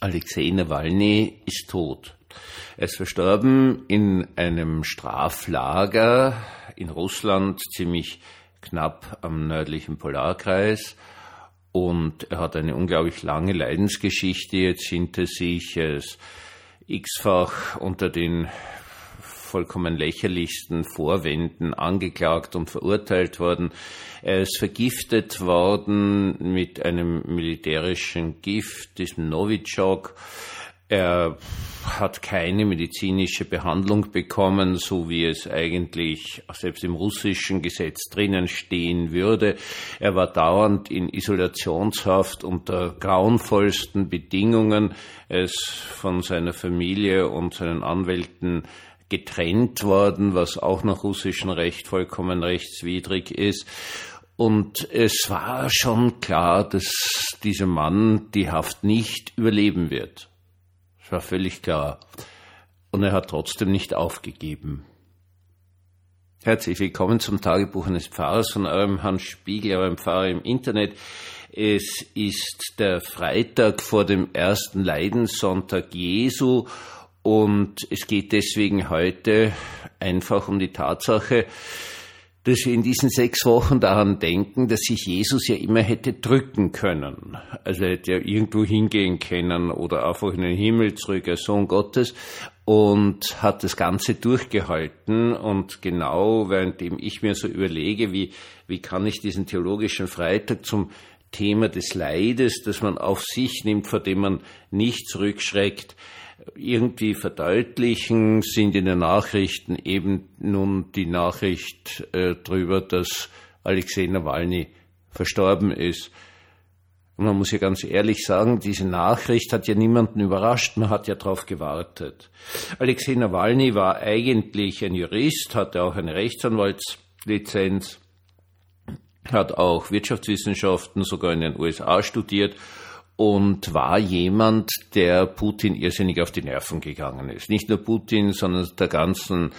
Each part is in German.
Alexei Nawalny ist tot. Er ist verstorben in einem Straflager in Russland, ziemlich knapp am nördlichen Polarkreis. Und er hat eine unglaublich lange Leidensgeschichte jetzt hinter sich. Er ist x-fach unter den vollkommen lächerlichsten Vorwänden angeklagt und verurteilt worden. Er ist vergiftet worden mit einem militärischen Gift, diesem Novichok. Er hat keine medizinische Behandlung bekommen, so wie es eigentlich selbst im russischen Gesetz drinnen stehen würde. Er war dauernd in Isolationshaft unter grauenvollsten Bedingungen. Er ist von seiner Familie und seinen Anwälten getrennt worden, was auch nach russischem Recht vollkommen rechtswidrig ist. Und es war schon klar, dass dieser Mann die Haft nicht überleben wird. Es war völlig klar. Und er hat trotzdem nicht aufgegeben. Herzlich willkommen zum Tagebuch eines Pfarrers von eurem Hans Spiegel, eurem Pfarrer im Internet. Es ist der Freitag vor dem ersten Leidenssonntag Jesu und es geht deswegen heute einfach um die Tatsache, dass wir in diesen sechs Wochen daran denken, dass sich Jesus ja immer hätte drücken können. Also er hätte ja irgendwo hingehen können oder einfach in den Himmel zurück als Sohn Gottes und hat das Ganze durchgehalten. Und genau währenddem ich mir so überlege, wie, wie kann ich diesen theologischen Freitag zum Thema des Leides, das man auf sich nimmt, vor dem man nicht zurückschreckt, irgendwie verdeutlichen, sind in den Nachrichten eben nun die Nachricht äh, darüber, dass Alexei Nawalny verstorben ist. Und man muss ja ganz ehrlich sagen, diese Nachricht hat ja niemanden überrascht, man hat ja darauf gewartet. Alexei Nawalny war eigentlich ein Jurist, hatte auch eine Rechtsanwaltslizenz, hat auch Wirtschaftswissenschaften sogar in den USA studiert und war jemand, der Putin irrsinnig auf die Nerven gegangen ist. Nicht nur Putin, sondern der ganzen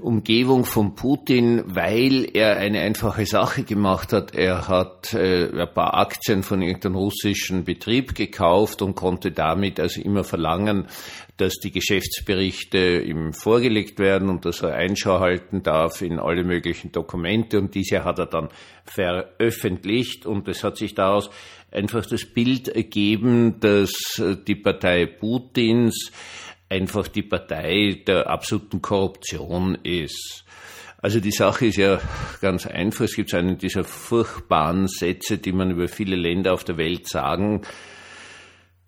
Umgebung von Putin, weil er eine einfache Sache gemacht hat. Er hat äh, ein paar Aktien von irgendeinem russischen Betrieb gekauft und konnte damit also immer verlangen, dass die Geschäftsberichte ihm vorgelegt werden und dass er Einschau halten darf in alle möglichen Dokumente. Und diese hat er dann veröffentlicht und es hat sich daraus einfach das Bild ergeben, dass die Partei Putins einfach die Partei der absoluten Korruption ist. Also die Sache ist ja ganz einfach. Es gibt einen dieser furchtbaren Sätze, die man über viele Länder auf der Welt sagen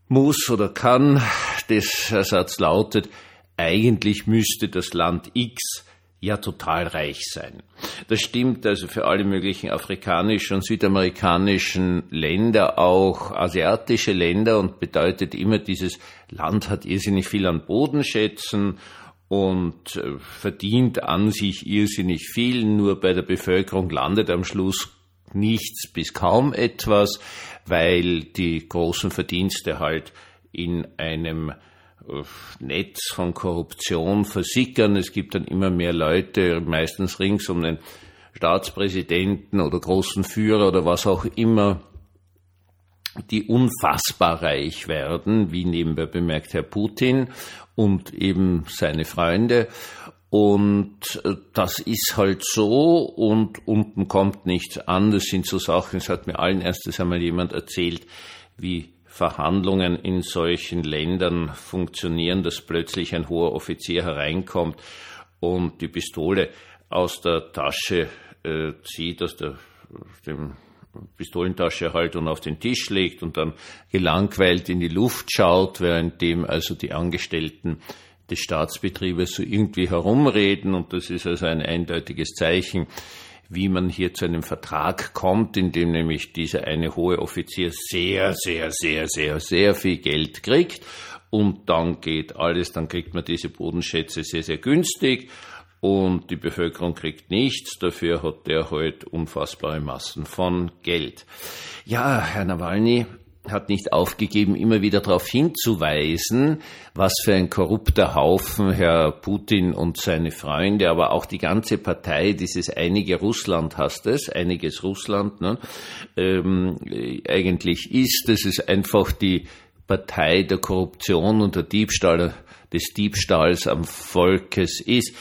muss oder kann. Der Satz lautet, eigentlich müsste das Land X ja total reich sein. Das stimmt also für alle möglichen afrikanischen und südamerikanischen Länder, auch asiatische Länder und bedeutet immer, dieses Land hat irrsinnig viel an Bodenschätzen und äh, verdient an sich irrsinnig viel, nur bei der Bevölkerung landet am Schluss nichts bis kaum etwas, weil die großen Verdienste halt in einem Netz von Korruption versickern. Es gibt dann immer mehr Leute, meistens rings um den Staatspräsidenten oder großen Führer oder was auch immer, die unfassbar reich werden, wie nebenbei bemerkt Herr Putin und eben seine Freunde. Und äh, das ist halt so und unten kommt nichts an. Das sind so Sachen, es hat mir allen erstes einmal jemand erzählt, wie Verhandlungen in solchen Ländern funktionieren, dass plötzlich ein hoher Offizier hereinkommt und die Pistole aus der Tasche äh, zieht, aus der dem Pistolentasche halt und auf den Tisch legt und dann gelangweilt in die Luft schaut, währenddem also die Angestellten des Staatsbetriebes so irgendwie herumreden. Und das ist also ein eindeutiges Zeichen, wie man hier zu einem Vertrag kommt, in dem nämlich dieser eine hohe Offizier sehr, sehr, sehr, sehr, sehr viel Geld kriegt und dann geht alles, dann kriegt man diese Bodenschätze sehr, sehr günstig und die Bevölkerung kriegt nichts, dafür hat der halt unfassbare Massen von Geld. Ja, Herr Nawalny, hat nicht aufgegeben, immer wieder darauf hinzuweisen, was für ein korrupter Haufen Herr Putin und seine Freunde, aber auch die ganze Partei, dieses einige Russland hast es, einiges Russland, ne, ähm, eigentlich ist. Das ist einfach die Partei der Korruption und der Diebstahl, des Diebstahls am Volkes ist.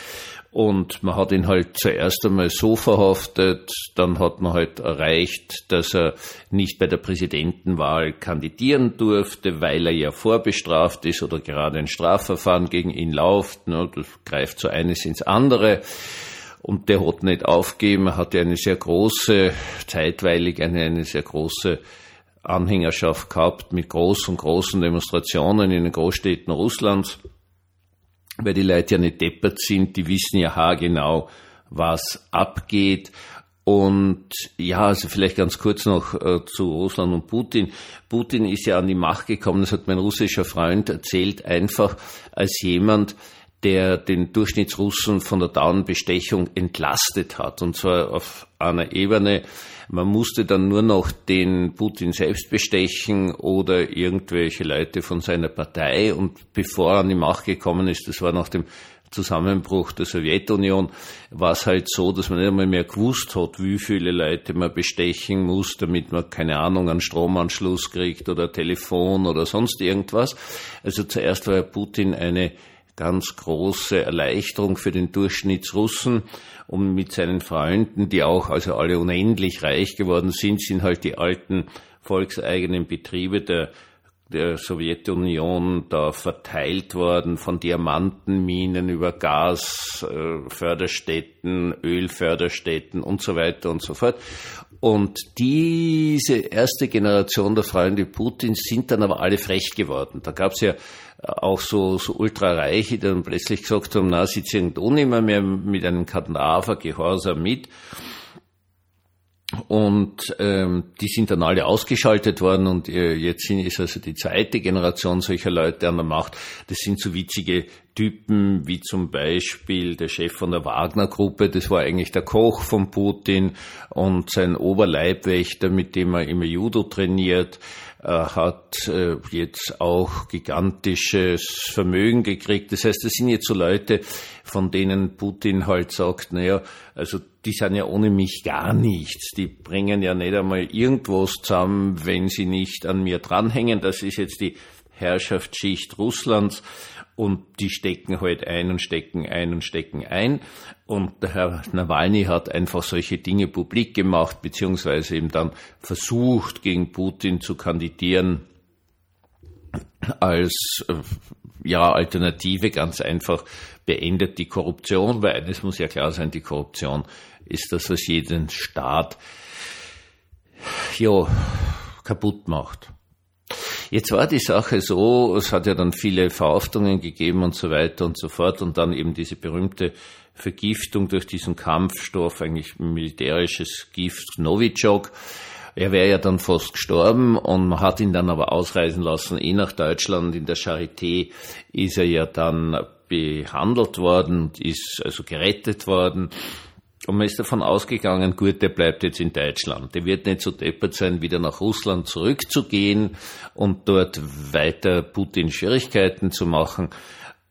Und man hat ihn halt zuerst einmal so verhaftet, dann hat man halt erreicht, dass er nicht bei der Präsidentenwahl kandidieren durfte, weil er ja vorbestraft ist oder gerade ein Strafverfahren gegen ihn läuft. Ne, das greift so eines ins andere. Und der hat nicht aufgeben. Er hatte eine sehr große, zeitweilig eine, eine sehr große Anhängerschaft gehabt mit großen, großen Demonstrationen in den Großstädten Russlands weil die Leute ja nicht deppert sind, die wissen ja haargenau, was abgeht. Und ja, also vielleicht ganz kurz noch äh, zu Russland und Putin. Putin ist ja an die Macht gekommen, das hat mein russischer Freund erzählt, einfach als jemand, der den Durchschnittsrussen von der Dauernbestechung entlastet hat. Und zwar auf einer Ebene, man musste dann nur noch den Putin selbst bestechen oder irgendwelche Leute von seiner Partei. Und bevor er an die Macht gekommen ist, das war nach dem Zusammenbruch der Sowjetunion, war es halt so, dass man nicht einmal mehr gewusst hat, wie viele Leute man bestechen muss, damit man, keine Ahnung, einen Stromanschluss kriegt oder Telefon oder sonst irgendwas. Also zuerst war Putin eine ganz große Erleichterung für den Durchschnittsrussen. Und mit seinen Freunden, die auch also alle unendlich reich geworden sind, sind halt die alten volkseigenen Betriebe der der Sowjetunion da verteilt worden, von Diamantenminen über Gasförderstätten, Ölförderstätten und so weiter und so fort. Und diese erste Generation der Freunde Putins sind dann aber alle frech geworden. Da gab es ja auch so, so ultrareiche, die dann plötzlich gesagt haben, na, sie ziehen doch nicht mehr, mehr mit einem Kadaver Gehorsam mit. Und ähm, die sind dann alle ausgeschaltet worden und äh, jetzt sind, ist also die zweite Generation solcher Leute an der Macht. Das sind so witzige Typen wie zum Beispiel der Chef von der Wagner-Gruppe, das war eigentlich der Koch von Putin und sein Oberleibwächter, mit dem er immer Judo trainiert hat äh, jetzt auch gigantisches Vermögen gekriegt. Das heißt, das sind jetzt so Leute, von denen Putin halt sagt, naja, also die sind ja ohne mich gar nichts. Die bringen ja nicht einmal irgendwas zusammen, wenn sie nicht an mir dranhängen. Das ist jetzt die Herrschaftsschicht Russlands und die stecken halt ein und stecken ein und stecken ein. Und der Herr Nawalny hat einfach solche Dinge publik gemacht, beziehungsweise eben dann versucht, gegen Putin zu kandidieren als äh, ja, Alternative ganz einfach beendet die Korruption, weil eines muss ja klar sein, die Korruption ist das, was jeden Staat ja, kaputt macht. Jetzt war die Sache so, es hat ja dann viele Verhaftungen gegeben und so weiter und so fort und dann eben diese berühmte Vergiftung durch diesen Kampfstoff, eigentlich militärisches Gift Novichok. Er wäre ja dann fast gestorben und man hat ihn dann aber ausreisen lassen, eh nach Deutschland. In der Charité ist er ja dann behandelt worden, ist also gerettet worden. Und man ist davon ausgegangen, gut, der bleibt jetzt in Deutschland. Der wird nicht so deppert sein, wieder nach Russland zurückzugehen und dort weiter Putin Schwierigkeiten zu machen.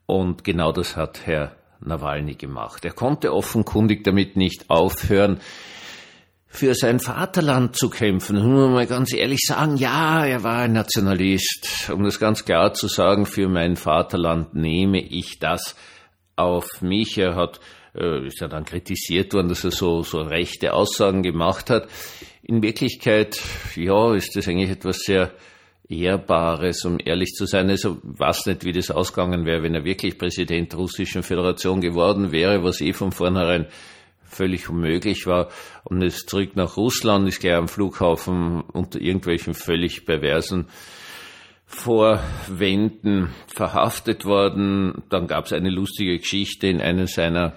Und genau das hat Herr Nawalny gemacht. Er konnte offenkundig damit nicht aufhören, für sein Vaterland zu kämpfen. Muss man mal ganz ehrlich sagen, ja, er war ein Nationalist. Um das ganz klar zu sagen, für mein Vaterland nehme ich das auf mich. Er hat äh, ist ja dann kritisiert worden, dass er so, so rechte Aussagen gemacht hat. In Wirklichkeit, ja, ist das eigentlich etwas sehr Ehrbares, um ehrlich zu sein. Also weiß nicht, wie das ausgegangen wäre, wenn er wirklich Präsident der Russischen Föderation geworden wäre, was eh von vornherein völlig unmöglich war. Und jetzt zurück nach Russland, ist gleich am Flughafen unter irgendwelchen völlig perversen Vorwänden verhaftet worden. Dann gab es eine lustige Geschichte in einem seiner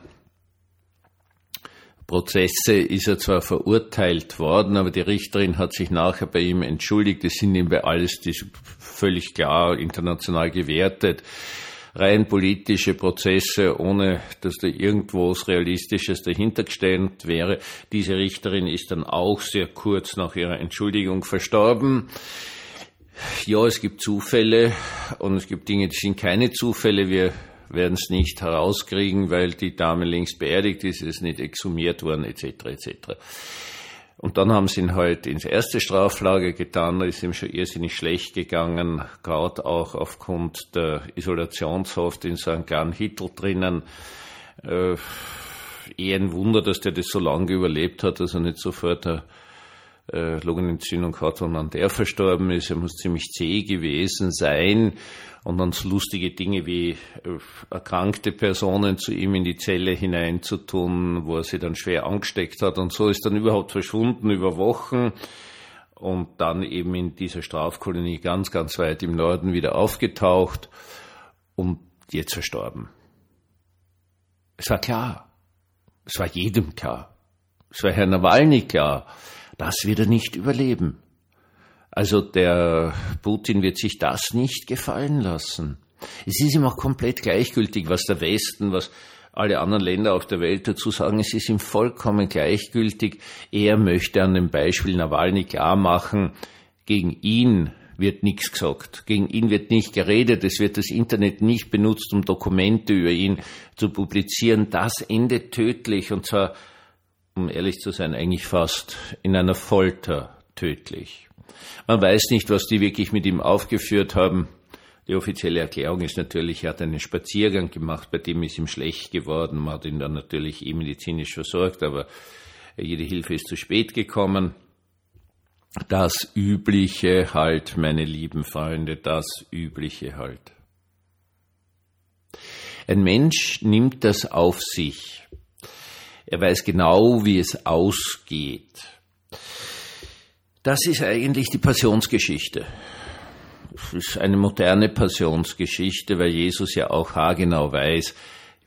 Prozesse ist er zwar verurteilt worden, aber die Richterin hat sich nachher bei ihm entschuldigt. Es sind ihm bei alles das völlig klar international gewertet. Rein politische Prozesse, ohne dass da irgendwo was Realistisches dahinter gestellt wäre. Diese Richterin ist dann auch sehr kurz nach ihrer Entschuldigung verstorben. Ja, es gibt Zufälle und es gibt Dinge, die sind keine Zufälle. Wir werden es nicht herauskriegen, weil die Dame längst beerdigt ist, ist nicht exhumiert worden, etc. etc. Und dann haben sie ihn halt ins erste Straflager getan, da ist ihm schon irrsinnig schlecht gegangen, gerade auch aufgrund der Isolationshaft in einem kleinen Hittel drinnen. Äh, eher ein Wunder, dass der das so lange überlebt hat, dass er nicht sofort eine äh, Lungenentzündung hat an der verstorben ist. Er muss ziemlich zäh gewesen sein und dann so lustige Dinge wie äh, erkrankte Personen zu ihm in die Zelle hineinzutun, wo er sie dann schwer angesteckt hat und so ist dann überhaupt verschwunden über Wochen und dann eben in dieser Strafkolonie ganz, ganz weit im Norden wieder aufgetaucht und jetzt verstorben. Es war klar, es war jedem klar, es war Herrn Nawalny klar, das wird er nicht überleben. Also der Putin wird sich das nicht gefallen lassen. Es ist ihm auch komplett gleichgültig, was der Westen, was alle anderen Länder auf der Welt dazu sagen. Es ist ihm vollkommen gleichgültig. Er möchte an dem Beispiel Nawalny klar machen, gegen ihn wird nichts gesagt. Gegen ihn wird nicht geredet. Es wird das Internet nicht benutzt, um Dokumente über ihn zu publizieren. Das endet tödlich und zwar, um ehrlich zu sein, eigentlich fast in einer Folter tödlich. Man weiß nicht, was die wirklich mit ihm aufgeführt haben. Die offizielle Erklärung ist natürlich, er hat einen Spaziergang gemacht, bei dem ist ihm schlecht geworden. Man hat ihn dann natürlich eh medizinisch versorgt, aber jede Hilfe ist zu spät gekommen. Das Übliche halt, meine lieben Freunde, das Übliche halt. Ein Mensch nimmt das auf sich. Er weiß genau, wie es ausgeht. Das ist eigentlich die Passionsgeschichte. Es ist eine moderne Passionsgeschichte, weil Jesus ja auch haargenau weiß,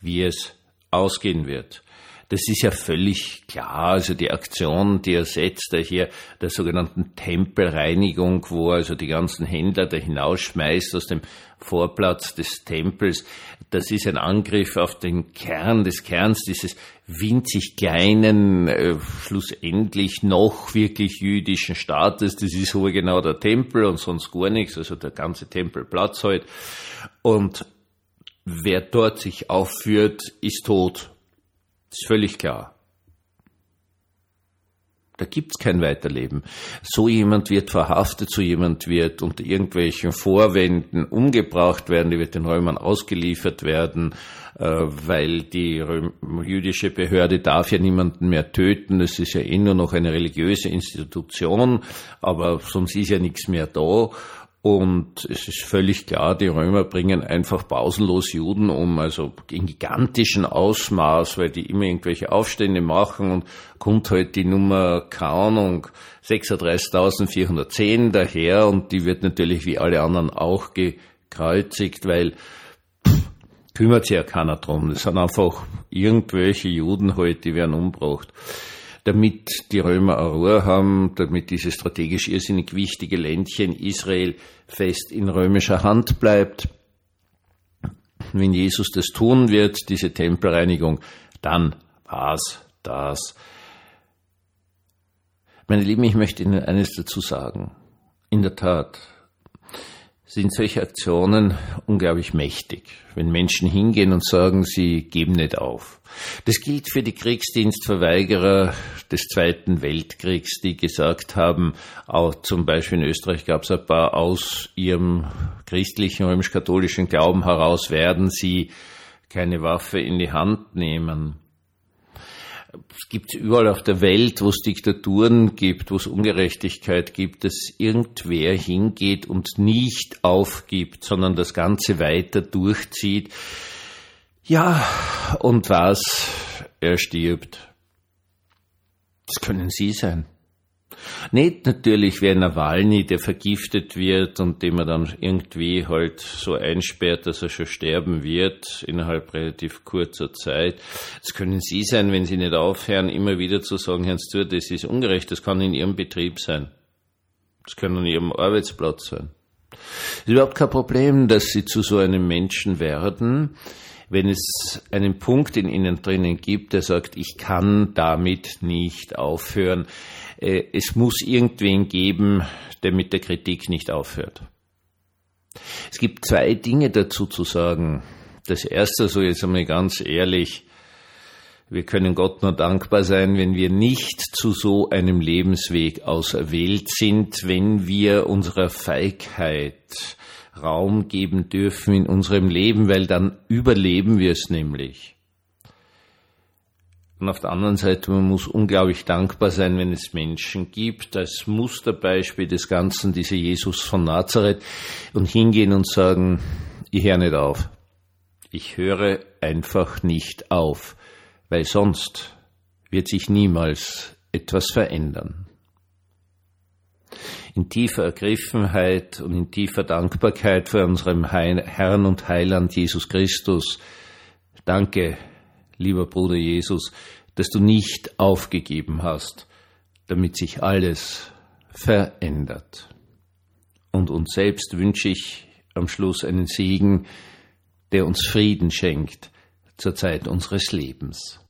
wie es ausgehen wird. Das ist ja völlig klar. Also die Aktion, die er setzt, da hier der sogenannten Tempelreinigung, wo also die ganzen Händler da hinausschmeißt aus dem Vorplatz des Tempels, das ist ein Angriff auf den Kern des Kerns dieses winzig kleinen, äh, schlussendlich noch wirklich jüdischen Staates. Das ist so genau der Tempel und sonst gar nichts, also der ganze Tempelplatz halt. Und wer dort sich aufführt, ist tot. Ist völlig klar. Da gibt's kein Weiterleben. So jemand wird verhaftet, so jemand wird unter irgendwelchen Vorwänden umgebracht werden, die wird den Römern ausgeliefert werden, äh, weil die jüdische Behörde darf ja niemanden mehr töten. Das ist ja eh nur noch eine religiöse Institution, aber sonst ist ja nichts mehr da. Und es ist völlig klar, die Römer bringen einfach pausenlos Juden um, also in gigantischen Ausmaß, weil die immer irgendwelche Aufstände machen und kommt halt die Nummer, keine Ahnung, 36.410 daher und die wird natürlich wie alle anderen auch gekreuzigt, weil pff, kümmert sich ja keiner drum. Das sind einfach irgendwelche Juden halt, die werden umgebracht damit die Römer Ruhe haben, damit dieses strategisch irrsinnig wichtige Ländchen Israel fest in römischer Hand bleibt. Wenn Jesus das tun wird, diese Tempelreinigung, dann war's das. Meine Lieben, ich möchte Ihnen eines dazu sagen. In der Tat, sind solche Aktionen unglaublich mächtig, wenn Menschen hingehen und sagen, sie geben nicht auf. Das gilt für die Kriegsdienstverweigerer des Zweiten Weltkriegs, die gesagt haben, auch zum Beispiel in Österreich gab es ein paar aus ihrem christlichen, römisch-katholischen Glauben heraus, werden sie keine Waffe in die Hand nehmen es gibt überall auf der Welt, wo es Diktaturen gibt, wo es Ungerechtigkeit gibt, dass irgendwer hingeht und nicht aufgibt, sondern das Ganze weiter durchzieht. Ja, und was? Er stirbt. Das können Sie sein. Nicht natürlich wer Nawalny, der vergiftet wird und dem er dann irgendwie halt so einsperrt, dass er schon sterben wird innerhalb relativ kurzer Zeit. Das können Sie sein, wenn Sie nicht aufhören, immer wieder zu sagen, Herrn Stewart, das ist ungerecht, das kann in Ihrem Betrieb sein. Das kann an Ihrem Arbeitsplatz sein. Es ist überhaupt kein Problem, dass Sie zu so einem Menschen werden, wenn es einen Punkt in Ihnen drinnen gibt, der sagt, ich kann damit nicht aufhören. Äh, es muss irgendwen geben, der mit der Kritik nicht aufhört. Es gibt zwei Dinge dazu zu sagen. Das erste, so jetzt einmal ganz ehrlich, Wir können Gott nur dankbar sein, wenn wir nicht zu so einem Lebensweg auserwählt sind, wenn wir unserer Feigheit Raum geben dürfen in unserem Leben, weil dann überleben wir es nämlich. Und auf der anderen Seite, man muss unglaublich dankbar sein, wenn es Menschen gibt, als Musterbeispiel des Ganzen, diese Jesus von Nazareth, und hingehen und sagen, ich höre nicht auf. Ich höre einfach nicht auf weil sonst wird sich niemals etwas verändern. In tiefer Ergriffenheit und in tiefer Dankbarkeit für unserem Herrn und Heiland Jesus Christus, danke, lieber Bruder Jesus, dass du nicht aufgegeben hast, damit sich alles verändert. Und uns selbst wünsche ich am Schluss einen Segen, der uns Frieden schenkt zur Zeit unseres Lebens.